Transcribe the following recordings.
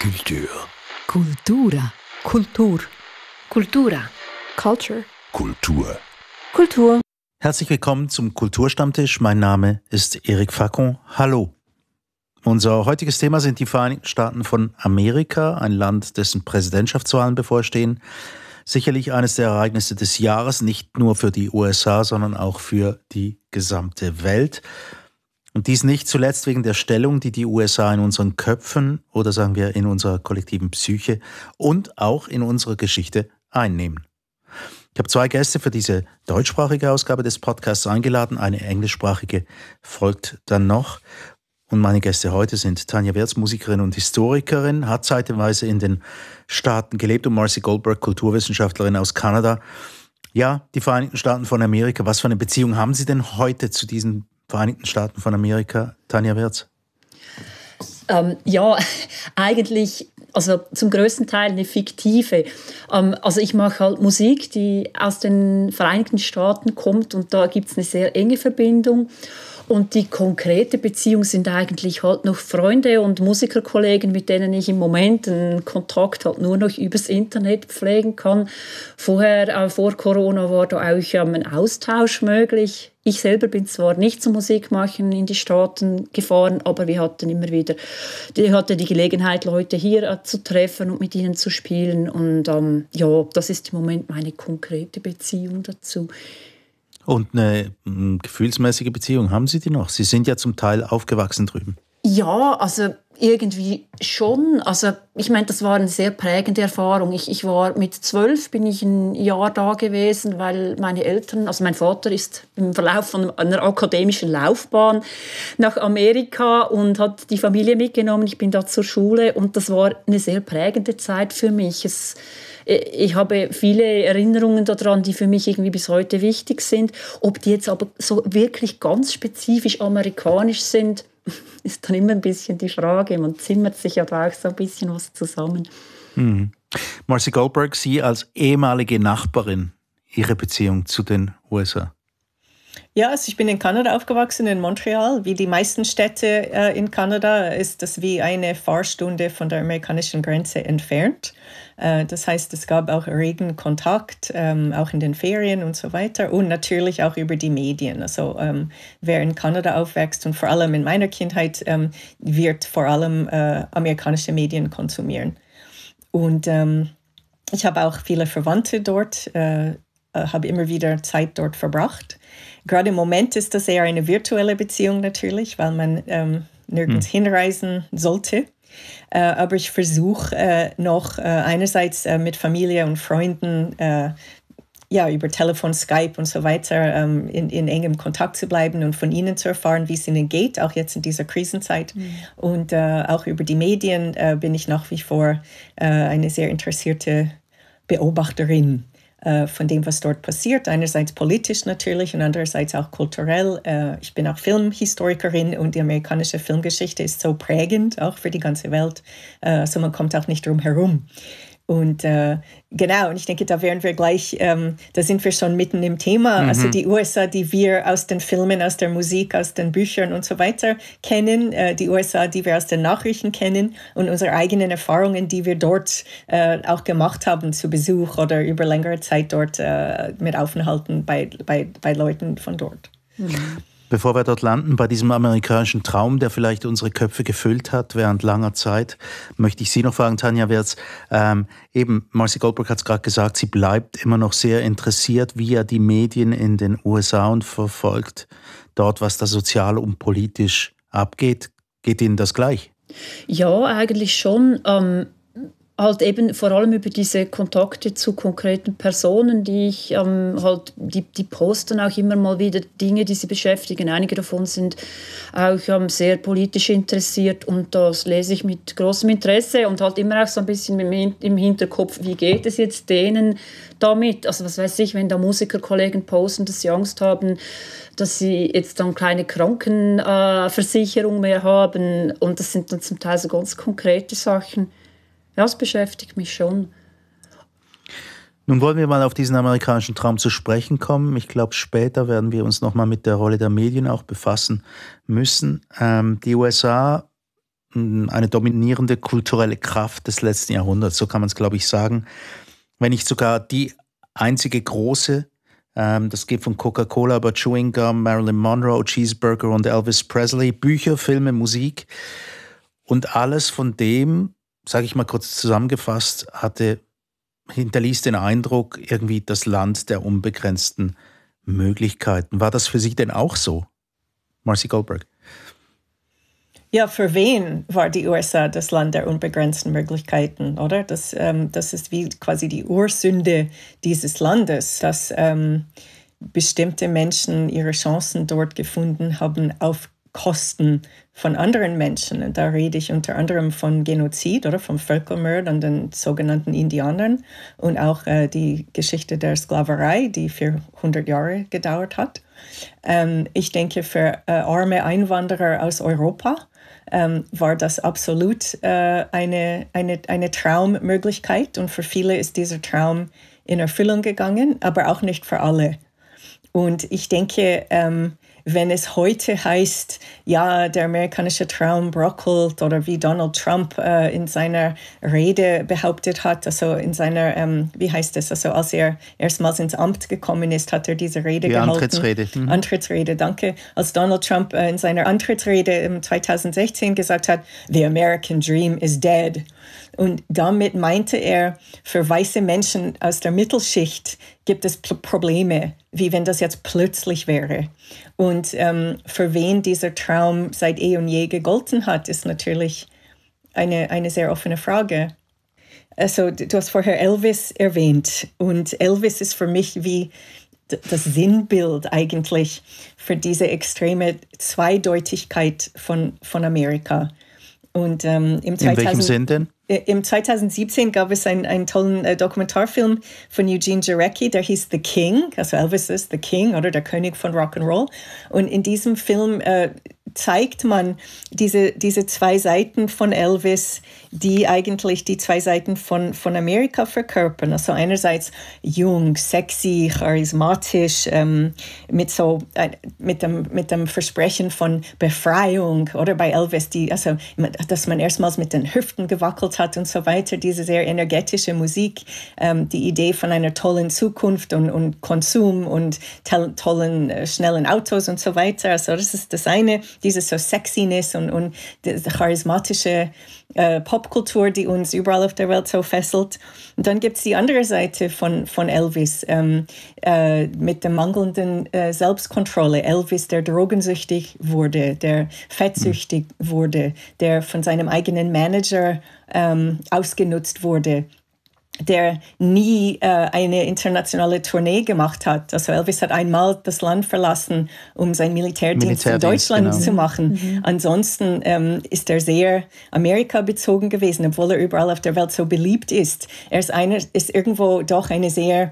Kultur. Kultura. Kultur. Kultura. Culture. Kultur. Kultur. Herzlich willkommen zum Kulturstammtisch. Mein Name ist Eric Facon. Hallo. Unser heutiges Thema sind die Vereinigten Staaten von Amerika, ein Land, dessen Präsidentschaftswahlen bevorstehen. Sicherlich eines der Ereignisse des Jahres, nicht nur für die USA, sondern auch für die gesamte Welt. Und dies nicht zuletzt wegen der Stellung, die die USA in unseren Köpfen oder sagen wir in unserer kollektiven Psyche und auch in unserer Geschichte einnehmen. Ich habe zwei Gäste für diese deutschsprachige Ausgabe des Podcasts eingeladen. Eine englischsprachige folgt dann noch. Und meine Gäste heute sind Tanja Wertz, Musikerin und Historikerin, hat zeitweise in den Staaten gelebt und Marcy Goldberg, Kulturwissenschaftlerin aus Kanada. Ja, die Vereinigten Staaten von Amerika. Was für eine Beziehung haben Sie denn heute zu diesen Vereinigten Staaten von Amerika, Tanja Wertz? Ähm, ja, eigentlich, also zum größten Teil eine fiktive. Ähm, also ich mache halt Musik, die aus den Vereinigten Staaten kommt und da gibt es eine sehr enge Verbindung. Und die konkrete Beziehung sind eigentlich halt noch Freunde und Musikerkollegen, mit denen ich im Moment einen Kontakt halt nur noch übers Internet pflegen kann. Vorher, äh, vor Corona, war da auch ähm, ein Austausch möglich. Ich selber bin zwar nicht zum Musikmachen in die Staaten gefahren, aber wir hatten immer wieder, ich hatte die Gelegenheit, Leute hier zu treffen und mit ihnen zu spielen. Und ähm, ja, das ist im Moment meine konkrete Beziehung dazu. Und eine hm, gefühlsmäßige Beziehung, haben Sie die noch? Sie sind ja zum Teil aufgewachsen drüben. Ja, also irgendwie schon. Also ich meine, das war eine sehr prägende Erfahrung. Ich, ich war mit zwölf, bin ich ein Jahr da gewesen, weil meine Eltern, also mein Vater ist im Verlauf von einer akademischen Laufbahn nach Amerika und hat die Familie mitgenommen. Ich bin da zur Schule und das war eine sehr prägende Zeit für mich. Es, ich habe viele Erinnerungen daran, die für mich irgendwie bis heute wichtig sind. Ob die jetzt aber so wirklich ganz spezifisch amerikanisch sind, ist dann immer ein bisschen die Frage. Man zimmert sich ja da auch so ein bisschen was zusammen. Mhm. Marcy Goldberg, Sie als ehemalige Nachbarin, Ihre Beziehung zu den USA? Ja, also ich bin in Kanada aufgewachsen, in Montreal. Wie die meisten Städte äh, in Kanada ist das wie eine Fahrstunde von der amerikanischen Grenze entfernt. Äh, das heißt, es gab auch regen Kontakt, ähm, auch in den Ferien und so weiter und natürlich auch über die Medien. Also ähm, wer in Kanada aufwächst und vor allem in meiner Kindheit ähm, wird vor allem äh, amerikanische Medien konsumieren. Und ich habe auch viele Verwandte dort, äh, habe immer wieder Zeit dort verbracht. Gerade im Moment ist das eher eine virtuelle Beziehung natürlich, weil man ähm, nirgends hm. hinreisen sollte. Äh, aber ich versuche äh, noch äh, einerseits äh, mit Familie und Freunden äh, ja, über Telefon, Skype und so weiter ähm, in, in engem Kontakt zu bleiben und von ihnen zu erfahren, wie es ihnen geht, auch jetzt in dieser Krisenzeit. Mhm. Und äh, auch über die Medien bin ich nach wie vor eine sehr interessierte Beobachterin äh, von dem, was dort passiert. Einerseits politisch natürlich und andererseits auch kulturell. Äh, ich bin auch Filmhistorikerin und die amerikanische Filmgeschichte ist so prägend, auch für die ganze Welt. Äh, so also man kommt auch nicht drum herum. Und äh, genau, und ich denke, da wären wir gleich, ähm, da sind wir schon mitten im Thema. Mhm. Also die USA, die wir aus den Filmen, aus der Musik, aus den Büchern und so weiter kennen, äh, die USA, die wir aus den Nachrichten kennen und unsere eigenen Erfahrungen, die wir dort äh, auch gemacht haben zu Besuch oder über längere Zeit dort äh, mit Aufenthalten bei, bei, bei Leuten von dort. Mhm. Bevor wir dort landen, bei diesem amerikanischen Traum, der vielleicht unsere Köpfe gefüllt hat während langer Zeit, möchte ich Sie noch fragen, Tanja Wertz. Ähm, eben, Marcy Goldberg hat es gerade gesagt, sie bleibt immer noch sehr interessiert, wie er die Medien in den USA und verfolgt dort, was da sozial und politisch abgeht. Geht Ihnen das gleich? Ja, eigentlich schon. Ähm halt eben vor allem über diese Kontakte zu konkreten Personen, die ich ähm, halt, die, die posten auch immer mal wieder Dinge, die sie beschäftigen. Einige davon sind auch ähm, sehr politisch interessiert und das lese ich mit großem Interesse und halt immer auch so ein bisschen im Hinterkopf, wie geht es jetzt denen damit? Also was weiß ich, wenn da Musikerkollegen posten, dass sie Angst haben, dass sie jetzt dann keine Krankenversicherung mehr haben und das sind dann zum Teil so ganz konkrete Sachen das beschäftigt mich schon. Nun wollen wir mal auf diesen amerikanischen Traum zu sprechen kommen. Ich glaube, später werden wir uns nochmal mit der Rolle der Medien auch befassen müssen. Ähm, die USA eine dominierende kulturelle Kraft des letzten Jahrhunderts, so kann man es, glaube ich, sagen. Wenn nicht sogar die einzige große, ähm, das geht von Coca-Cola über Chewing Gum, Marilyn Monroe, Cheeseburger und Elvis Presley, Bücher, Filme, Musik. Und alles von dem, sage ich mal kurz zusammengefasst, hatte, hinterließ den Eindruck, irgendwie das Land der unbegrenzten Möglichkeiten. War das für Sie denn auch so, Marcy Goldberg? Ja, für wen war die USA das Land der unbegrenzten Möglichkeiten, oder? Das, ähm, das ist wie quasi die Ursünde dieses Landes, dass ähm, bestimmte Menschen ihre Chancen dort gefunden haben auf Kosten von anderen Menschen. Und da rede ich unter anderem von Genozid oder vom Völkermord an den sogenannten Indianern und auch äh, die Geschichte der Sklaverei, die 400 Jahre gedauert hat. Ähm, ich denke, für äh, arme Einwanderer aus Europa ähm, war das absolut äh, eine, eine, eine Traummöglichkeit und für viele ist dieser Traum in Erfüllung gegangen, aber auch nicht für alle. Und ich denke, ähm, wenn es heute heißt, ja, der amerikanische Traum brockelt oder wie Donald Trump äh, in seiner Rede behauptet hat, also in seiner, ähm, wie heißt es, also als er erstmals ins Amt gekommen ist, hat er diese Rede die gehalten. Antrittsrede. Mhm. Antrittsrede, danke. Als Donald Trump äh, in seiner Antrittsrede im 2016 gesagt hat, The American Dream is dead. Und damit meinte er, für weiße Menschen aus der Mittelschicht gibt es Probleme, wie wenn das jetzt plötzlich wäre. Und ähm, für wen dieser Traum seit eh und je gegolten hat, ist natürlich eine, eine sehr offene Frage. Also, du hast vorher Elvis erwähnt und Elvis ist für mich wie das Sinnbild eigentlich für diese extreme Zweideutigkeit von, von Amerika. Und ähm, im 2000, In welchem Sinn denn? Äh, Im 2017 gab es einen, einen tollen äh, Dokumentarfilm von Eugene Jarecki, der hieß The King, also Elvis ist The King oder der König von Rock'n'Roll. Und in diesem Film äh, zeigt man diese, diese zwei Seiten von Elvis, die eigentlich die zwei Seiten von, von Amerika verkörpern. Also einerseits jung, sexy, charismatisch, ähm, mit, so, äh, mit, dem, mit dem Versprechen von Befreiung. Oder bei Elvis, die, also, dass man erstmals mit den Hüften gewackelt hat und so weiter. Diese sehr energetische Musik, ähm, die Idee von einer tollen Zukunft und, und Konsum und tollen, äh, schnellen Autos und so weiter. Also das ist das eine diese so Sexiness und, und die, die charismatische äh, Popkultur, die uns überall auf der Welt so fesselt. Und dann gibt es die andere Seite von, von Elvis ähm, äh, mit der mangelnden äh, Selbstkontrolle. Elvis, der drogensüchtig wurde, der fettsüchtig wurde, der von seinem eigenen Manager ähm, ausgenutzt wurde der nie äh, eine internationale Tournee gemacht hat. Also Elvis hat einmal das Land verlassen, um seinen Militärdienst, Militärdienst in Deutschland genau. zu machen. Mhm. Ansonsten ähm, ist er sehr Amerika bezogen gewesen, obwohl er überall auf der Welt so beliebt ist. Er ist, eine, ist irgendwo doch eine sehr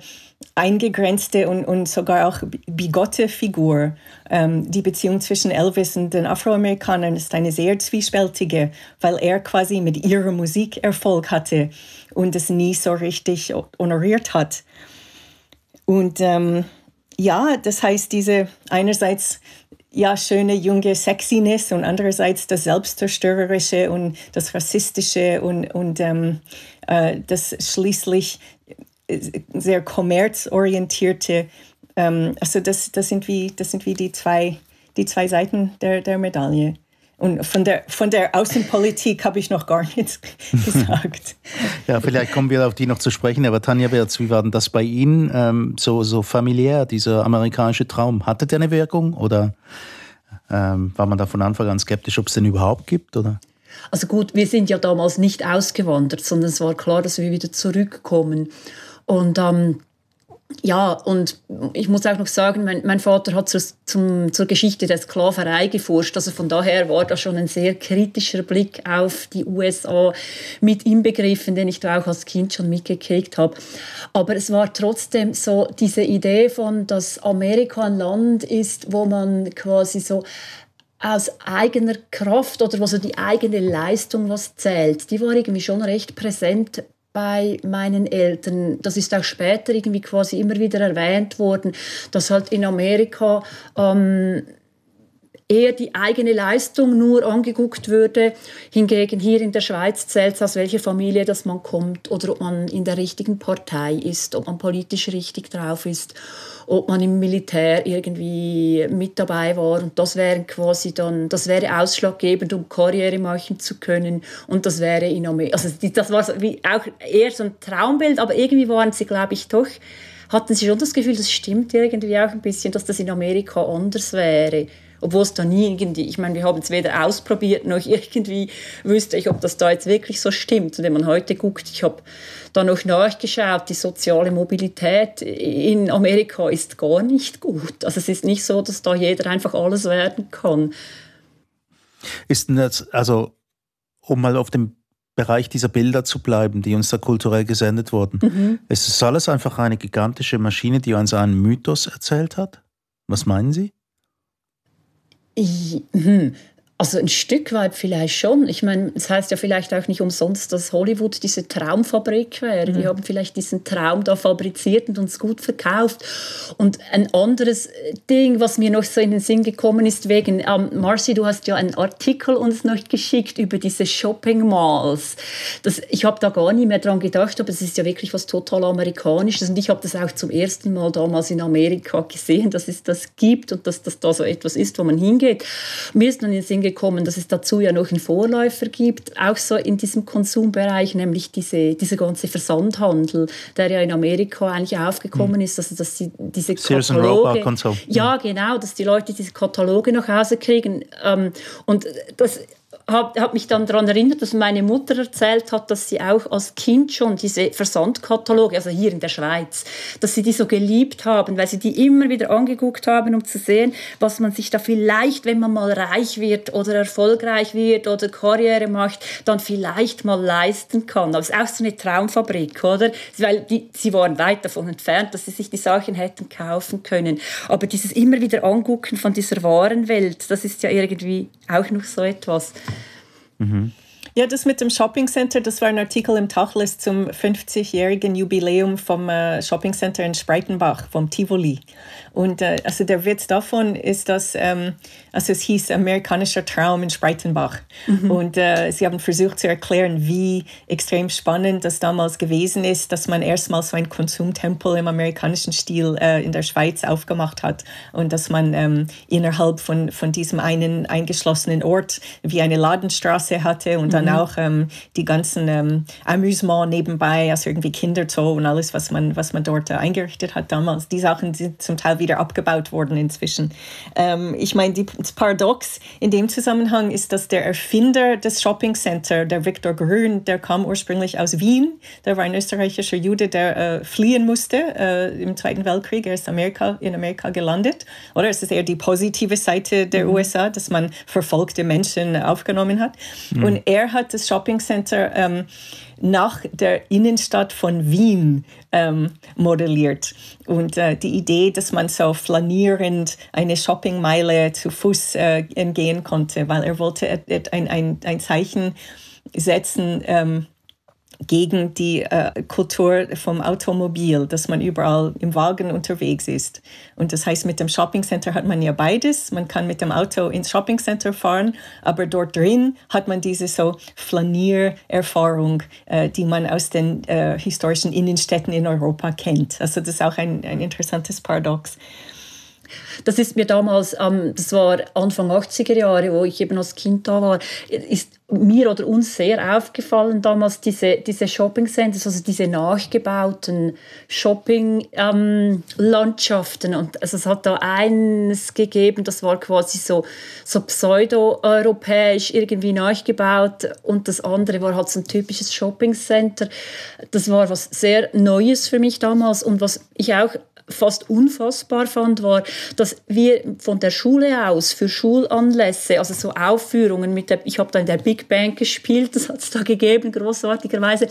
eingegrenzte und, und sogar auch bigotte Figur. Ähm, die Beziehung zwischen Elvis und den Afroamerikanern ist eine sehr zwiespältige, weil er quasi mit ihrer Musik Erfolg hatte und es nie so richtig honoriert hat. Und ähm, ja, das heißt, diese einerseits ja, schöne junge Sexiness und andererseits das Selbstzerstörerische und das Rassistische und, und ähm, äh, das schließlich sehr kommerzorientierte, ähm, also das, das, sind wie, das sind wie die zwei, die zwei Seiten der, der Medaille. Und von der, von der Außenpolitik habe ich noch gar nichts gesagt. ja, vielleicht kommen wir auf die noch zu sprechen. Aber Tanja Wertz, wie war denn das bei Ihnen? Ähm, so, so familiär, dieser amerikanische Traum. Hatte der eine Wirkung oder ähm, war man da von Anfang an skeptisch, ob es den überhaupt gibt? Oder? Also gut, wir sind ja damals nicht ausgewandert, sondern es war klar, dass wir wieder zurückkommen. Und ähm, ja, und ich muss auch noch sagen, mein, mein Vater hat zur, zum, zur Geschichte der Sklaverei geforscht. Also von daher war da schon ein sehr kritischer Blick auf die USA mit inbegriffen, den ich da auch als Kind schon mitgekriegt habe. Aber es war trotzdem so diese Idee von, dass Amerika ein Land ist, wo man quasi so aus eigener Kraft oder was so die eigene Leistung was zählt, die war irgendwie schon recht präsent bei meinen Eltern. Das ist auch später irgendwie quasi immer wieder erwähnt worden, dass halt in Amerika ähm, eher die eigene Leistung nur angeguckt würde. Hingegen hier in der Schweiz zählt es, aus welcher Familie das man kommt oder ob man in der richtigen Partei ist, ob man politisch richtig drauf ist, ob man im Militär irgendwie mit dabei war. Und das wäre quasi dann, das wäre ausschlaggebend, um Karriere machen zu können. Und das wäre in Amerika, also das war wie auch eher so ein Traumbild, aber irgendwie waren sie, glaube ich, doch hatten Sie schon das Gefühl, das stimmt irgendwie auch ein bisschen, dass das in Amerika anders wäre? Obwohl es da nie irgendwie, ich meine, wir haben es weder ausprobiert, noch irgendwie wüsste ich, ob das da jetzt wirklich so stimmt. Und wenn man heute guckt, ich habe da noch nachgeschaut, die soziale Mobilität in Amerika ist gar nicht gut. Also es ist nicht so, dass da jeder einfach alles werden kann. Ist denn das, also um mal auf dem Bereich dieser Bilder zu bleiben, die uns da kulturell gesendet wurden. Mhm. Es ist alles einfach eine gigantische Maschine, die uns einen Mythos erzählt hat? Was meinen Sie? Ich, hm. Also ein Stück weit vielleicht schon. Ich meine, es heißt ja vielleicht auch nicht umsonst, dass Hollywood diese Traumfabrik wäre. Mhm. Die haben vielleicht diesen Traum da fabriziert und uns gut verkauft. Und ein anderes Ding, was mir noch so in den Sinn gekommen ist, wegen, ähm, Marcy, du hast ja einen Artikel uns noch geschickt über diese Shopping Malls. Das, ich habe da gar nicht mehr dran gedacht, aber es ist ja wirklich was total Amerikanisches. Und ich habe das auch zum ersten Mal damals in Amerika gesehen, dass es das gibt und dass das da so etwas ist, wo man hingeht. Mir ist dann in den Sinn gekommen, dass es dazu ja noch einen Vorläufer gibt, auch so in diesem Konsumbereich, nämlich diese, dieser ganze Versandhandel, der ja in Amerika eigentlich aufgekommen mhm. ist, also dass sie diese Sears Kataloge, und so. ja genau, dass die Leute diese Kataloge nach Hause kriegen ähm, und das habe hab mich dann daran erinnert, dass meine Mutter erzählt hat, dass sie auch als Kind schon diese Versandkataloge, also hier in der Schweiz, dass sie die so geliebt haben, weil sie die immer wieder angeguckt haben, um zu sehen, was man sich da vielleicht, wenn man mal reich wird oder erfolgreich wird oder Karriere macht, dann vielleicht mal leisten kann. Aber es ist auch so eine Traumfabrik, oder? Weil die, sie waren weit davon entfernt, dass sie sich die Sachen hätten kaufen können. Aber dieses immer wieder Angucken von dieser wahren Welt, das ist ja irgendwie auch noch so etwas. Mhm. Ja, das mit dem Shopping Center, das war ein Artikel im Tachlis zum 50-jährigen Jubiläum vom äh, Shopping Center in Spreitenbach, vom Tivoli. Und äh, also der Witz davon ist, dass ähm, also es hieß amerikanischer Traum in Spreitenbach. Mhm. Und äh, sie haben versucht zu erklären, wie extrem spannend das damals gewesen ist, dass man erstmal so ein Konsumtempel im amerikanischen Stil äh, in der Schweiz aufgemacht hat und dass man ähm, innerhalb von, von diesem einen eingeschlossenen Ort wie eine Ladenstraße hatte und dann mhm. auch ähm, die ganzen ähm, Amüsement nebenbei, also irgendwie Kinderzoo und alles, was man, was man dort äh, eingerichtet hat damals. Die Sachen sind zum Teil wieder wieder abgebaut worden inzwischen. Ähm, ich meine, das Paradox in dem Zusammenhang ist, dass der Erfinder des Shopping Center, der Viktor Grün, der kam ursprünglich aus Wien. Der war ein österreichischer Jude, der äh, fliehen musste äh, im Zweiten Weltkrieg. Er ist Amerika, in Amerika gelandet. Oder es ist eher die positive Seite der mhm. USA, dass man verfolgte Menschen aufgenommen hat. Mhm. Und er hat das Shopping Center ähm, nach der Innenstadt von Wien ähm, modelliert. Und äh, die Idee, dass man so flanierend eine Shoppingmeile zu Fuß äh, entgehen konnte, weil er wollte ein, ein, ein Zeichen setzen, ähm, gegen die äh, Kultur vom Automobil, dass man überall im Wagen unterwegs ist. Und das heißt, mit dem Shoppingcenter hat man ja beides. Man kann mit dem Auto ins Shoppingcenter fahren, aber dort drin hat man diese so Flaniererfahrung, äh, die man aus den äh, historischen Innenstädten in Europa kennt. Also das ist auch ein, ein interessantes Paradox. Das ist mir damals, ähm, das war Anfang 80er Jahre, wo ich eben als Kind da war, ist mir oder uns sehr aufgefallen damals diese, diese Shopping Centers, also diese nachgebauten Shopping-Landschaften. Und also es hat da eines gegeben, das war quasi so, so pseudo-europäisch irgendwie nachgebaut und das andere war halt so ein typisches Shopping Center. Das war was sehr Neues für mich damals und was ich auch fast unfassbar fand, war, dass wir von der Schule aus für Schulanlässe, also so Aufführungen mit der, ich habe da in der Big Band gespielt, das hat es da gegeben, großartigerweise.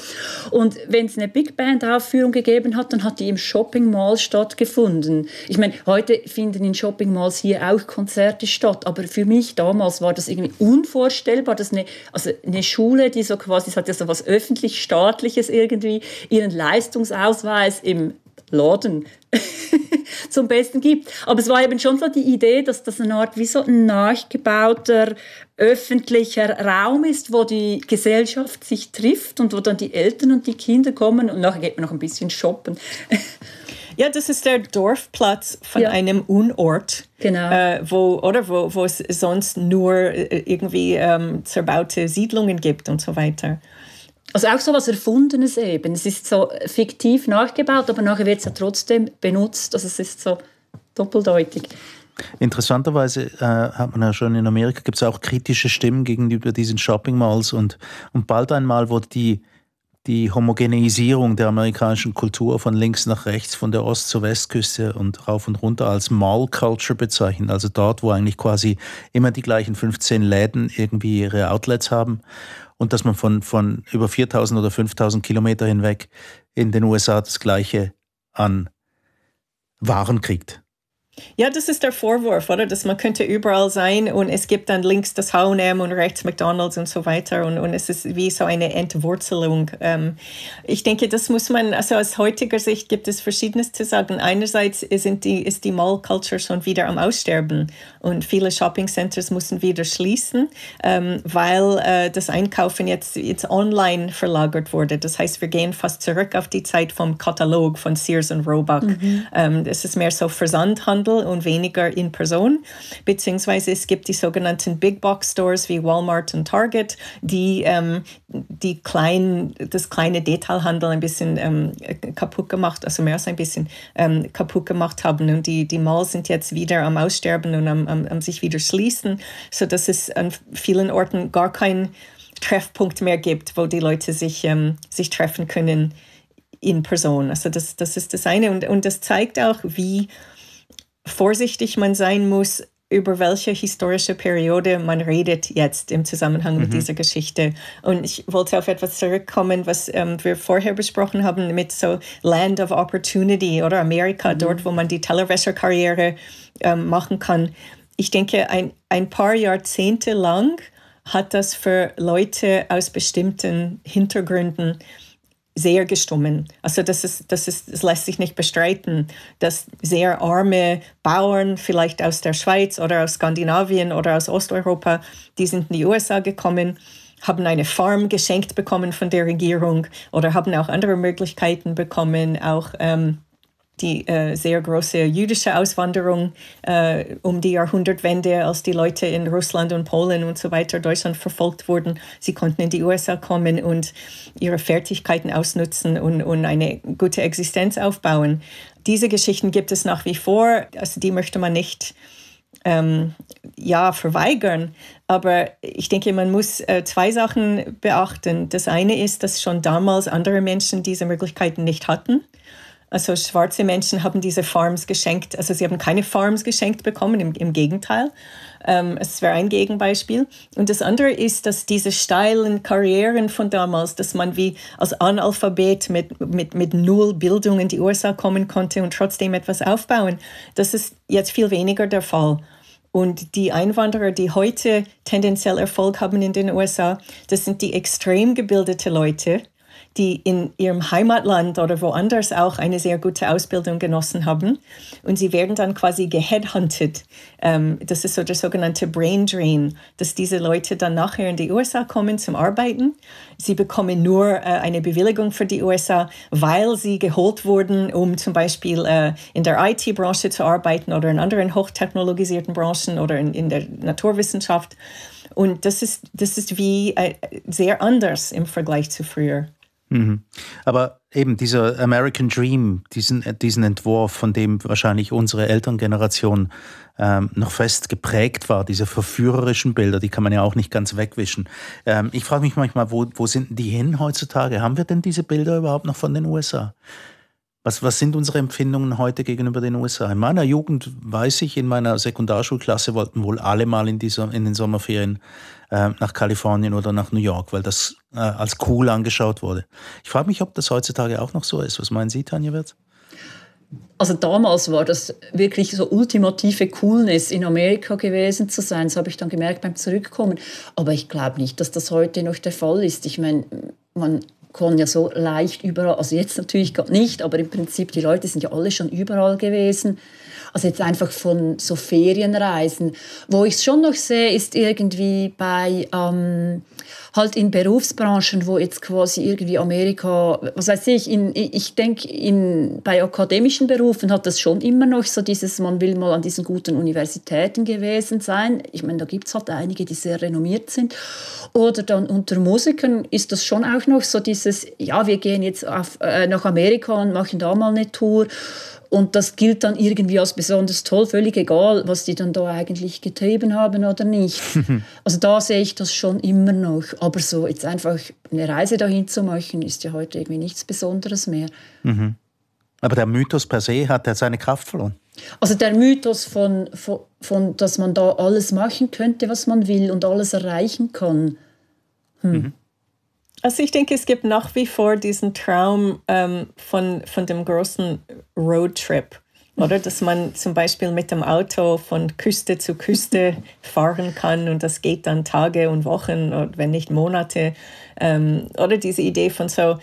Und wenn es eine Big Band Aufführung gegeben hat, dann hat die im Shopping Mall stattgefunden. Ich meine, heute finden in Shopping Malls hier auch Konzerte statt, aber für mich damals war das irgendwie unvorstellbar, dass eine, also eine Schule, die so quasi, das hat ja so was öffentlich-staatliches irgendwie, ihren Leistungsausweis im Laden zum Besten gibt. Aber es war eben schon so die Idee, dass das eine Art wie so ein nachgebauter öffentlicher Raum ist, wo die Gesellschaft sich trifft und wo dann die Eltern und die Kinder kommen und nachher geht man noch ein bisschen shoppen. Ja, das ist der Dorfplatz von ja. einem Unort, genau. äh, wo, oder wo, wo es sonst nur äh, irgendwie ähm, zerbaute Siedlungen gibt und so weiter. Also auch so was Erfundenes eben. Es ist so fiktiv nachgebaut, aber nachher wird es ja trotzdem benutzt. Also es ist so doppeldeutig. Interessanterweise äh, hat man ja schon in Amerika gibt es auch kritische Stimmen gegenüber diesen Shopping Malls und, und bald einmal wurde die die Homogeneisierung der amerikanischen Kultur von links nach rechts, von der Ost- zur Westküste und rauf und runter als Mall Culture bezeichnen. Also dort, wo eigentlich quasi immer die gleichen 15 Läden irgendwie ihre Outlets haben und dass man von, von über 4000 oder 5000 Kilometer hinweg in den USA das Gleiche an Waren kriegt. Ja, das ist der Vorwurf, oder? Dass man könnte überall sein und es gibt dann links das H&M und rechts McDonald's und so weiter und, und es ist wie so eine Entwurzelung. Ähm, ich denke, das muss man, also aus heutiger Sicht gibt es Verschiedenes zu sagen. Einerseits sind die, ist die Mall Culture schon wieder am Aussterben und viele Shopping Centers müssen wieder schließen, ähm, weil äh, das Einkaufen jetzt, jetzt online verlagert wurde. Das heißt, wir gehen fast zurück auf die Zeit vom Katalog von Sears und Roebuck. Mhm. Ähm, es ist mehr so Versandhandel Handel und weniger in Person. Beziehungsweise es gibt die sogenannten Big Box Stores wie Walmart und Target, die ähm, die klein, das kleine Detailhandel ein bisschen ähm, kaputt gemacht, also mehr als ein bisschen ähm, kaputt gemacht haben. Und die, die Malls sind jetzt wieder am Aussterben und am, am, am sich wieder schließen, sodass es an vielen Orten gar keinen Treffpunkt mehr gibt, wo die Leute sich, ähm, sich treffen können in Person. Also das, das ist das eine. Und, und das zeigt auch, wie vorsichtig man sein muss, über welche historische Periode man redet jetzt im Zusammenhang mhm. mit dieser Geschichte. Und ich wollte auf etwas zurückkommen, was ähm, wir vorher besprochen haben mit so Land of Opportunity oder Amerika, mhm. dort, wo man die Tellerwäscherkarriere ähm, machen kann. Ich denke, ein, ein paar Jahrzehnte lang hat das für Leute aus bestimmten Hintergründen sehr gestummen. Also das, ist, das, ist, das lässt sich nicht bestreiten, dass sehr arme Bauern, vielleicht aus der Schweiz oder aus Skandinavien oder aus Osteuropa, die sind in die USA gekommen, haben eine Farm geschenkt bekommen von der Regierung oder haben auch andere Möglichkeiten bekommen, auch ähm, die äh, sehr große jüdische Auswanderung äh, um die Jahrhundertwende, als die Leute in Russland und Polen und so weiter Deutschland verfolgt wurden. Sie konnten in die USA kommen und ihre Fertigkeiten ausnutzen und, und eine gute Existenz aufbauen. Diese Geschichten gibt es nach wie vor, also die möchte man nicht ähm, ja, verweigern. Aber ich denke, man muss äh, zwei Sachen beachten. Das eine ist, dass schon damals andere Menschen diese Möglichkeiten nicht hatten. Also schwarze Menschen haben diese Farms geschenkt, also sie haben keine Farms geschenkt bekommen, im, im Gegenteil. Ähm, es wäre ein Gegenbeispiel. Und das andere ist, dass diese steilen Karrieren von damals, dass man wie als Analphabet mit, mit, mit null Bildung in die USA kommen konnte und trotzdem etwas aufbauen, das ist jetzt viel weniger der Fall. Und die Einwanderer, die heute tendenziell Erfolg haben in den USA, das sind die extrem gebildete Leute, die in ihrem Heimatland oder woanders auch eine sehr gute Ausbildung genossen haben. Und sie werden dann quasi geheadhunted. Ähm, das ist so der sogenannte Brain Drain, dass diese Leute dann nachher in die USA kommen zum Arbeiten. Sie bekommen nur äh, eine Bewilligung für die USA, weil sie geholt wurden, um zum Beispiel äh, in der IT-Branche zu arbeiten oder in anderen hochtechnologisierten Branchen oder in, in der Naturwissenschaft. Und das ist, das ist wie äh, sehr anders im Vergleich zu früher. Mhm. Aber eben dieser American Dream, diesen, diesen Entwurf, von dem wahrscheinlich unsere Elterngeneration ähm, noch fest geprägt war, diese verführerischen Bilder, die kann man ja auch nicht ganz wegwischen. Ähm, ich frage mich manchmal, wo, wo sind die hin heutzutage? Haben wir denn diese Bilder überhaupt noch von den USA? Was, was sind unsere Empfindungen heute gegenüber den USA? In meiner Jugend weiß ich, in meiner Sekundarschulklasse wollten wohl alle mal in, dieser, in den Sommerferien äh, nach Kalifornien oder nach New York, weil das äh, als cool angeschaut wurde. Ich frage mich, ob das heutzutage auch noch so ist. Was meinen Sie, Tanja Wirth? Also damals war das wirklich so ultimative Coolness, in Amerika gewesen zu sein. Das habe ich dann gemerkt beim Zurückkommen. Aber ich glaube nicht, dass das heute noch der Fall ist. Ich meine, man kann ja so leicht überall, also jetzt natürlich gerade nicht, aber im Prinzip, die Leute sind ja alle schon überall gewesen. Also jetzt einfach von so Ferienreisen. Wo ich es schon noch sehe, ist irgendwie bei ähm, halt in Berufsbranchen, wo jetzt quasi irgendwie Amerika, was weiß ich, in, ich denke, bei akademischen Berufen hat das schon immer noch so dieses, man will mal an diesen guten Universitäten gewesen sein. Ich meine, da gibt es halt einige, die sehr renommiert sind. Oder dann unter Musikern ist das schon auch noch so dieses, ja, wir gehen jetzt auf, äh, nach Amerika und machen da mal eine Tour. Und das gilt dann irgendwie als besonders toll, völlig egal, was die dann da eigentlich getrieben haben oder nicht. also da sehe ich das schon immer noch. Aber so jetzt einfach eine Reise dahin zu machen, ist ja heute irgendwie nichts Besonderes mehr. Mhm. Aber der Mythos per se hat ja seine Kraft verloren. Also der Mythos von, von, von, dass man da alles machen könnte, was man will und alles erreichen kann. Hm. Mhm. Also ich denke, es gibt nach wie vor diesen Traum ähm, von, von dem großen Roadtrip. Oder dass man zum Beispiel mit dem Auto von Küste zu Küste fahren kann und das geht dann Tage und Wochen oder wenn nicht Monate. Ähm, oder diese Idee von so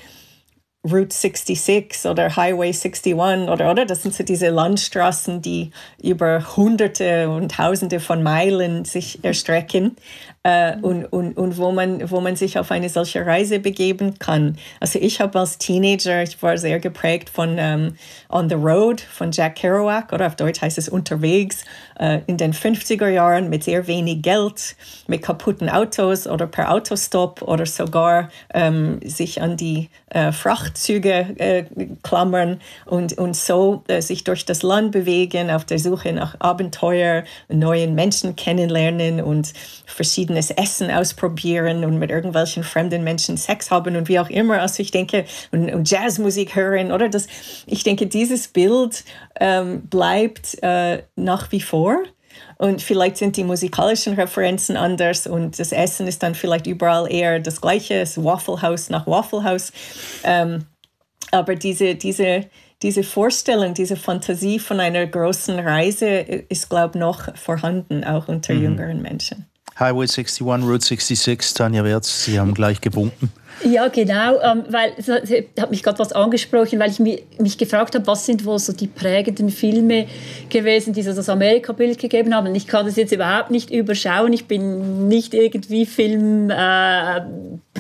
Route 66 oder Highway 61 oder, oder das sind so diese Landstraßen, die über Hunderte und Tausende von Meilen sich erstrecken äh, und, und, und wo, man, wo man sich auf eine solche Reise begeben kann. Also ich habe als Teenager, ich war sehr geprägt von ähm, On the Road von Jack Kerouac oder auf Deutsch heißt es unterwegs äh, in den 50er Jahren mit sehr wenig Geld, mit kaputten Autos oder per Autostop oder sogar ähm, sich an die äh, Frachtzüge äh, klammern und, und so äh, sich durch das Land bewegen auf der Suche nach Abenteuer, neuen Menschen kennenlernen und verschiedene verschiedenes Essen ausprobieren und mit irgendwelchen fremden Menschen Sex haben und wie auch immer. Also ich denke, und, und Jazzmusik hören, oder? Das, ich denke, dieses Bild ähm, bleibt äh, nach wie vor. Und vielleicht sind die musikalischen Referenzen anders und das Essen ist dann vielleicht überall eher das gleiche, das Waffle House nach Waffle House. Ähm, aber diese, diese, diese Vorstellung, diese Fantasie von einer großen Reise ist, glaube ich, noch vorhanden, auch unter mhm. jüngeren Menschen. Highway 61, Route 66, Tanja Wertz, Sie haben gleich gewunken. Ja, genau, ähm, weil hat mich gerade was angesprochen, weil ich mich, mich gefragt habe, was sind wohl so die prägenden Filme gewesen, die so das Amerika-Bild gegeben haben. Ich kann das jetzt überhaupt nicht überschauen. Ich bin nicht irgendwie Film äh,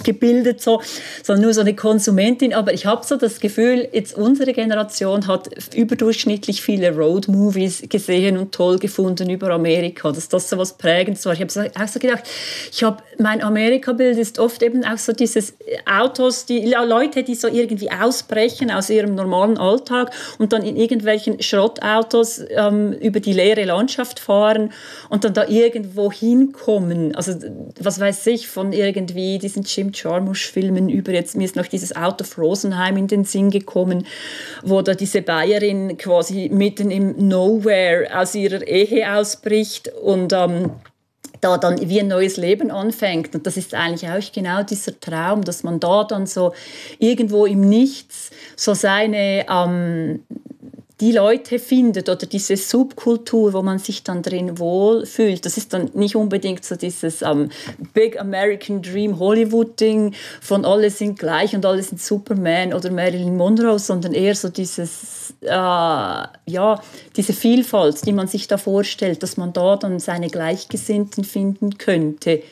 gebildet, so, sondern nur so eine Konsumentin. Aber ich habe so das Gefühl, jetzt unsere Generation hat überdurchschnittlich viele Road-Movies gesehen und toll gefunden über Amerika, dass das so was Prägendes war. Ich habe auch so gedacht, ich habe, mein Amerika-Bild ist oft eben auch so dieses Autos, die Leute, die so irgendwie ausbrechen aus ihrem normalen Alltag und dann in irgendwelchen Schrottautos ähm, über die leere Landschaft fahren und dann da irgendwo hinkommen. Also was weiß ich von irgendwie diesen Jim Jarmusch-Filmen über jetzt, mir ist noch dieses Out of Rosenheim in den Sinn gekommen, wo da diese Bayerin quasi mitten im Nowhere aus ihrer Ehe ausbricht und ähm, da dann wie ein neues Leben anfängt. Und das ist eigentlich auch genau dieser Traum, dass man da dann so irgendwo im Nichts so seine ähm, die Leute findet oder diese Subkultur, wo man sich dann drin wohlfühlt. Das ist dann nicht unbedingt so dieses um, Big American Dream Hollywood-Ding von alle sind gleich und alle sind Superman oder Marilyn Monroe, sondern eher so dieses, äh, ja, diese Vielfalt, die man sich da vorstellt, dass man da dann seine Gleichgesinnten finden könnte.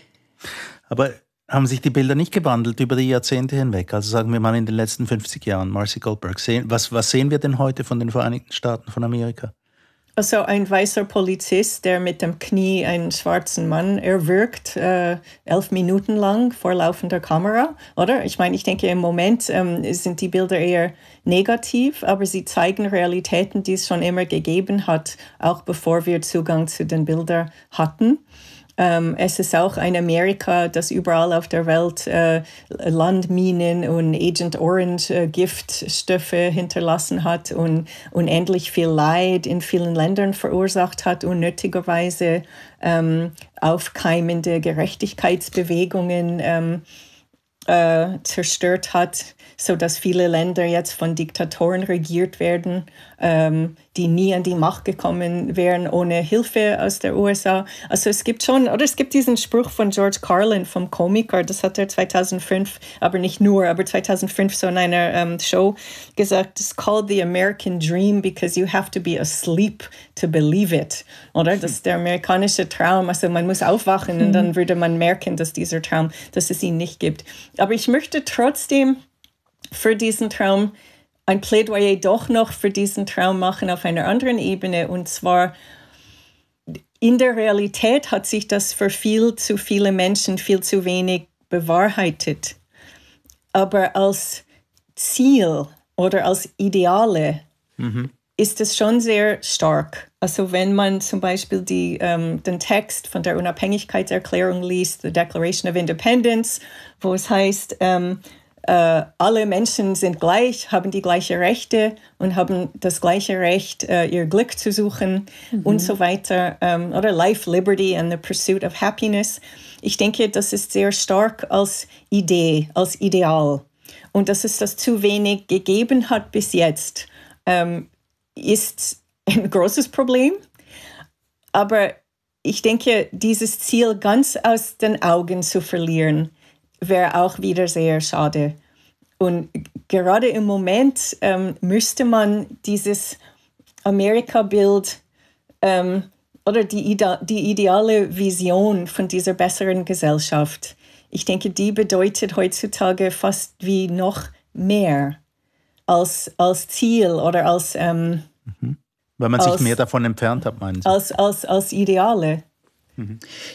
Aber haben sich die Bilder nicht gewandelt über die Jahrzehnte hinweg? Also sagen wir mal in den letzten 50 Jahren, Marcy Goldberg. Was, was sehen wir denn heute von den Vereinigten Staaten von Amerika? Also ein weißer Polizist, der mit dem Knie einen schwarzen Mann erwürgt, äh, elf Minuten lang vor laufender Kamera, oder? Ich meine, ich denke, im Moment ähm, sind die Bilder eher negativ, aber sie zeigen Realitäten, die es schon immer gegeben hat, auch bevor wir Zugang zu den Bildern hatten. Ähm, es ist auch ein Amerika, das überall auf der Welt äh, Landminen und Agent Orange äh, Giftstoffe hinterlassen hat und unendlich viel Leid in vielen Ländern verursacht hat, unnötigerweise ähm, aufkeimende Gerechtigkeitsbewegungen ähm, äh, zerstört hat, so dass viele Länder jetzt von Diktatoren regiert werden, ähm, die nie an die Macht gekommen wären ohne Hilfe aus der USA. Also es gibt schon, oder es gibt diesen Spruch von George Carlin vom Komiker, das hat er 2005, aber nicht nur, aber 2005 so in einer ähm, Show gesagt, it's called the American Dream because you have to be asleep to believe it, oder? Das ist der amerikanische Traum, also man muss aufwachen und dann würde man merken, dass dieser Traum, dass es ihn nicht gibt. Aber ich möchte trotzdem für diesen Traum ein Plädoyer doch noch für diesen Traum machen auf einer anderen Ebene. Und zwar in der Realität hat sich das für viel zu viele Menschen viel zu wenig bewahrheitet. Aber als Ziel oder als Ideale mhm. ist es schon sehr stark. Also wenn man zum Beispiel die, ähm, den Text von der Unabhängigkeitserklärung liest, the Declaration of Independence, wo es heißt, ähm, äh, alle Menschen sind gleich, haben die gleichen Rechte und haben das gleiche Recht, äh, ihr Glück zu suchen mhm. und so weiter. Ähm, oder Life, Liberty and the Pursuit of Happiness. Ich denke, das ist sehr stark als Idee, als Ideal. Und dass es das zu wenig gegeben hat bis jetzt, ähm, ist ein großes Problem. Aber ich denke, dieses Ziel ganz aus den Augen zu verlieren, wäre auch wieder sehr schade. Und gerade im Moment ähm, müsste man dieses Amerika-Bild ähm, oder die, die ideale Vision von dieser besseren Gesellschaft, ich denke, die bedeutet heutzutage fast wie noch mehr als, als Ziel oder als... Ähm, mhm. Weil man als, sich mehr davon entfernt hat, meinen Sie? Als, als, als Ideale.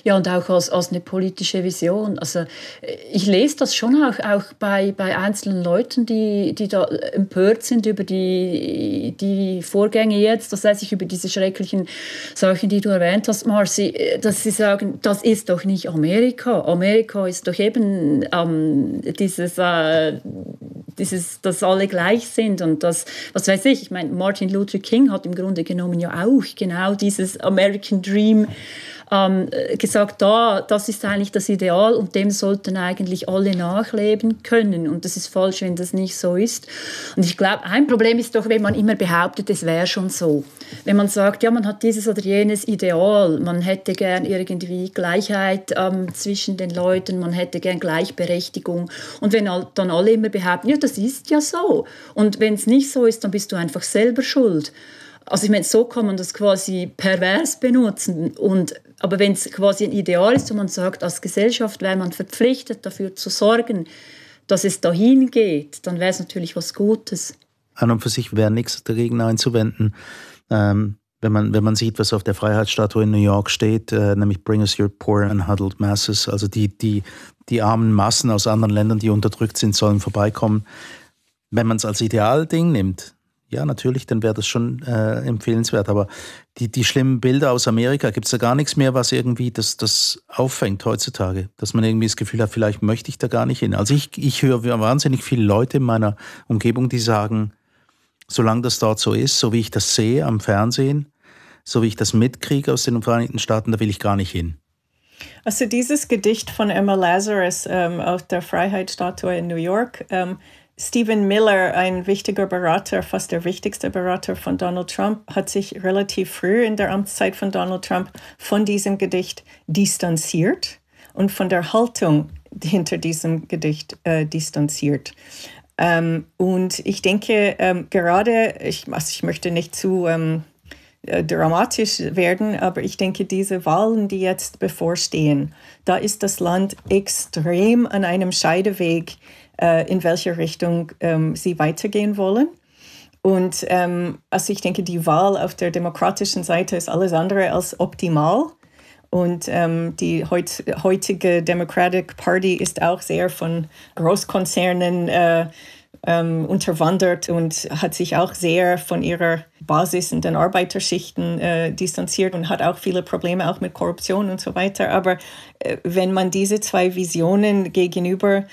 Ja, und auch als, als eine politische Vision. Also ich lese das schon auch, auch bei, bei einzelnen Leuten, die, die da empört sind über die, die Vorgänge jetzt, das heißt ich über diese schrecklichen Sachen, die du erwähnt hast, Marci, dass sie sagen, das ist doch nicht Amerika. Amerika ist doch eben ähm, dieses, äh, dieses, dass alle gleich sind und das, was weiß ich, ich meine, Martin Luther King hat im Grunde genommen ja auch genau dieses American Dream ähm, gesagt, da, das ist eigentlich das Ideal und dem sollten eigentlich alle nachleben können. Und das ist falsch, wenn das nicht so ist. Und ich glaube, ein Problem ist doch, wenn man immer behauptet, es wäre schon so. Wenn man sagt, ja, man hat dieses oder jenes Ideal, man hätte gern irgendwie Gleichheit ähm, zwischen den Leuten, man hätte gern Gleichberechtigung. Und wenn dann alle immer behaupten, ja, das ist ja so. Und wenn es nicht so ist, dann bist du einfach selber schuld. Also ich meine, so kann man das quasi pervers benutzen. Und, aber wenn es quasi ein Ideal ist und man sagt, als Gesellschaft wäre man verpflichtet, dafür zu sorgen, dass es dahin geht, dann wäre es natürlich was Gutes. An und für sich wäre nichts dagegen einzuwenden. Ähm, wenn, man, wenn man sieht, was auf der Freiheitsstatue in New York steht, äh, nämlich Bring us your poor and huddled masses, also die, die, die armen Massen aus anderen Ländern, die unterdrückt sind, sollen vorbeikommen. Wenn man es als Idealding nimmt, ja, natürlich, dann wäre das schon äh, empfehlenswert. Aber die, die schlimmen Bilder aus Amerika, gibt es da gar nichts mehr, was irgendwie das, das auffängt heutzutage? Dass man irgendwie das Gefühl hat, vielleicht möchte ich da gar nicht hin. Also ich, ich höre wahnsinnig viele Leute in meiner Umgebung, die sagen, solange das dort so ist, so wie ich das sehe am Fernsehen, so wie ich das mitkriege aus den Vereinigten Staaten, da will ich gar nicht hin. Also dieses Gedicht von Emma Lazarus ähm, auf der Freiheitsstatue in New York, ähm, Stephen Miller, ein wichtiger Berater, fast der wichtigste Berater von Donald Trump, hat sich relativ früh in der Amtszeit von Donald Trump von diesem Gedicht distanziert und von der Haltung hinter diesem Gedicht äh, distanziert. Ähm, und ich denke, ähm, gerade, ich, also ich möchte nicht zu ähm, äh, dramatisch werden, aber ich denke, diese Wahlen, die jetzt bevorstehen, da ist das Land extrem an einem Scheideweg in welche Richtung ähm, sie weitergehen wollen. Und ähm, also ich denke, die Wahl auf der demokratischen Seite ist alles andere als optimal. Und ähm, die heut, heutige Democratic Party ist auch sehr von Großkonzernen äh, ähm, unterwandert und hat sich auch sehr von ihrer Basis in den Arbeiterschichten äh, distanziert und hat auch viele Probleme auch mit Korruption und so weiter. Aber äh, wenn man diese zwei Visionen gegenüber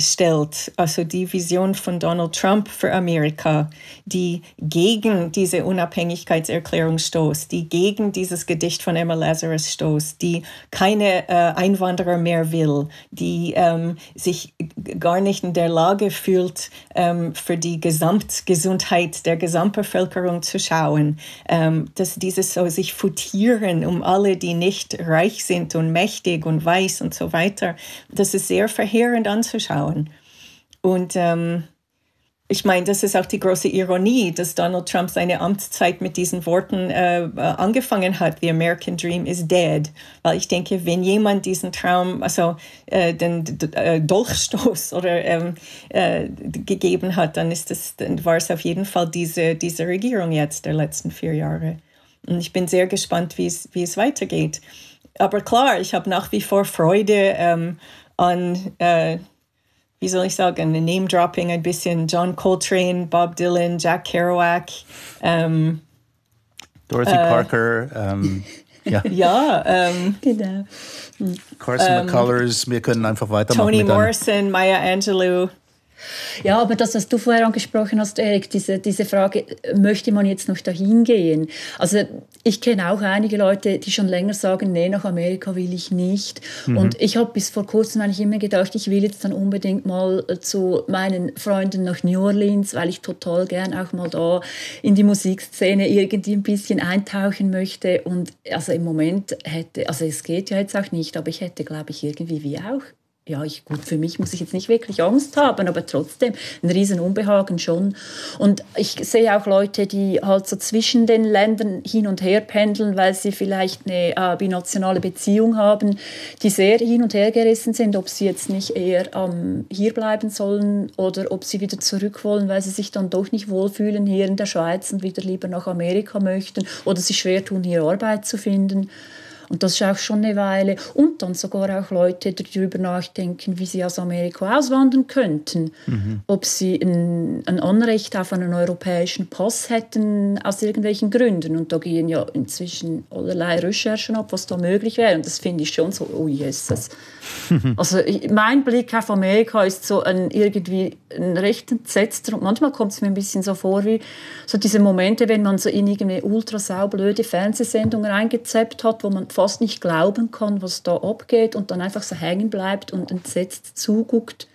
stellt, also die Vision von Donald Trump für Amerika, die gegen diese Unabhängigkeitserklärung stoßt, die gegen dieses Gedicht von Emma Lazarus stoßt, die keine äh, Einwanderer mehr will, die ähm, sich gar nicht in der Lage fühlt, ähm, für die Gesamtgesundheit der Gesamtbevölkerung zu schauen, ähm, dass dieses so sich futieren um alle, die nicht reich sind und mächtig und weiß und so weiter, das ist sehr verheerend anzuschauen. Und ähm, ich meine, das ist auch die große Ironie, dass Donald Trump seine Amtszeit mit diesen Worten äh, äh, angefangen hat, The American Dream is dead. Weil ich denke, wenn jemand diesen Traum, also äh, den äh, Dolchstoß oder ähm, äh, gegeben hat, dann, ist das, dann war es auf jeden Fall diese, diese Regierung jetzt der letzten vier Jahre. Und ich bin sehr gespannt, wie es, wie es weitergeht. Aber klar, ich habe nach wie vor Freude ähm, an äh, wie soll ich sagen, Name-Dropping ein bisschen John Coltrane, Bob Dylan, Jack Kerouac. Ähm, Dorothy äh, Parker. Ähm, ja, ja ähm, genau. Carson um, McCullers, wir können einfach weitermachen. Toni Morrison, Maya Angelou. Ja, aber das, was du vorher angesprochen hast, Erik, diese, diese Frage, möchte man jetzt noch dahin gehen? Also ich kenne auch einige Leute, die schon länger sagen, nee, nach Amerika will ich nicht. Mhm. Und ich habe bis vor kurzem eigentlich immer gedacht, ich will jetzt dann unbedingt mal äh, zu meinen Freunden nach New Orleans, weil ich total gern auch mal da in die Musikszene irgendwie ein bisschen eintauchen möchte. Und also im Moment hätte, also es geht ja jetzt auch nicht, aber ich hätte, glaube ich, irgendwie wie auch ja, ich, gut, für mich muss ich jetzt nicht wirklich Angst haben, aber trotzdem ein riesen Unbehagen schon. Und ich sehe auch Leute, die halt so zwischen den Ländern hin und her pendeln, weil sie vielleicht eine äh, binationale Beziehung haben, die sehr hin und her gerissen sind, ob sie jetzt nicht eher ähm, hier bleiben sollen oder ob sie wieder zurück wollen, weil sie sich dann doch nicht wohlfühlen hier in der Schweiz und wieder lieber nach Amerika möchten oder sich schwer tun, hier Arbeit zu finden. Und das ist auch schon eine Weile. Und dann sogar auch Leute darüber nachdenken, wie sie aus Amerika auswandern könnten. Mhm. Ob sie ein, ein Anrecht auf einen europäischen Pass hätten, aus irgendwelchen Gründen. Und da gehen ja inzwischen allerlei Recherchen ab, was da möglich wäre. Und das finde ich schon so, oh Jesus. also ich, mein Blick auf Amerika ist so ein irgendwie ein recht entsetzter. Und manchmal kommt es mir ein bisschen so vor, wie so diese Momente, wenn man so in irgendeine ultra saublöde Fernsehsendung reingezappt hat, wo man fast nicht glauben kann, was da abgeht und dann einfach so hängen bleibt und entsetzt zuguckt.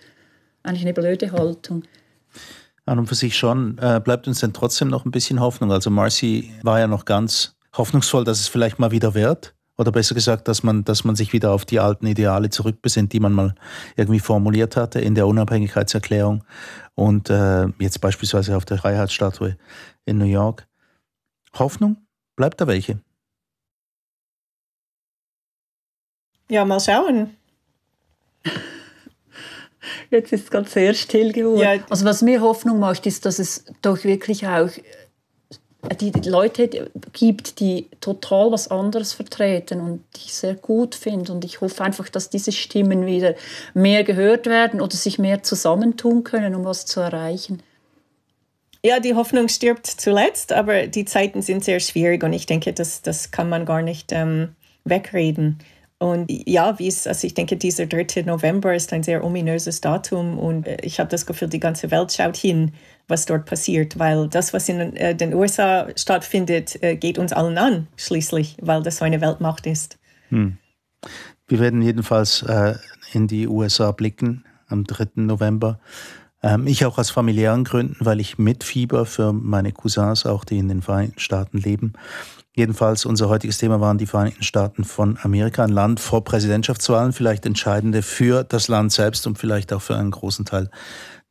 Eigentlich eine blöde Haltung. An und für sich schon. Äh, bleibt uns denn trotzdem noch ein bisschen Hoffnung? Also Marcy war ja noch ganz hoffnungsvoll, dass es vielleicht mal wieder wird. Oder besser gesagt, dass man, dass man sich wieder auf die alten Ideale zurückbesinnt, die man mal irgendwie formuliert hatte in der Unabhängigkeitserklärung und äh, jetzt beispielsweise auf der Freiheitsstatue in New York. Hoffnung? Bleibt da welche? Ja, mal schauen. Jetzt ist es gerade sehr still geworden. Ja. Also was mir Hoffnung macht, ist, dass es doch wirklich auch äh, die Leute gibt, die total was anderes vertreten und die ich sehr gut finde. Und ich hoffe einfach, dass diese Stimmen wieder mehr gehört werden oder sich mehr zusammentun können, um was zu erreichen. Ja, die Hoffnung stirbt zuletzt, aber die Zeiten sind sehr schwierig und ich denke, das, das kann man gar nicht ähm, wegreden. Und ja, wie es, also ich denke, dieser 3. November ist ein sehr ominöses Datum und äh, ich habe das Gefühl, die ganze Welt schaut hin, was dort passiert, weil das, was in äh, den USA stattfindet, äh, geht uns allen an, schließlich, weil das so eine Weltmacht ist. Hm. Wir werden jedenfalls äh, in die USA blicken am 3. November. Ähm, ich auch aus familiären Gründen, weil ich mitfieber für meine Cousins, auch die in den Vereinigten Staaten leben. Jedenfalls, unser heutiges Thema waren die Vereinigten Staaten von Amerika, ein Land vor Präsidentschaftswahlen, vielleicht entscheidende für das Land selbst und vielleicht auch für einen großen Teil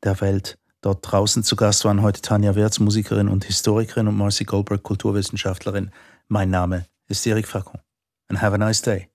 der Welt. Dort draußen zu Gast waren heute Tanja Wirz, Musikerin und Historikerin und Marcy Goldberg, Kulturwissenschaftlerin. Mein Name ist Erik Facon. And have a nice day.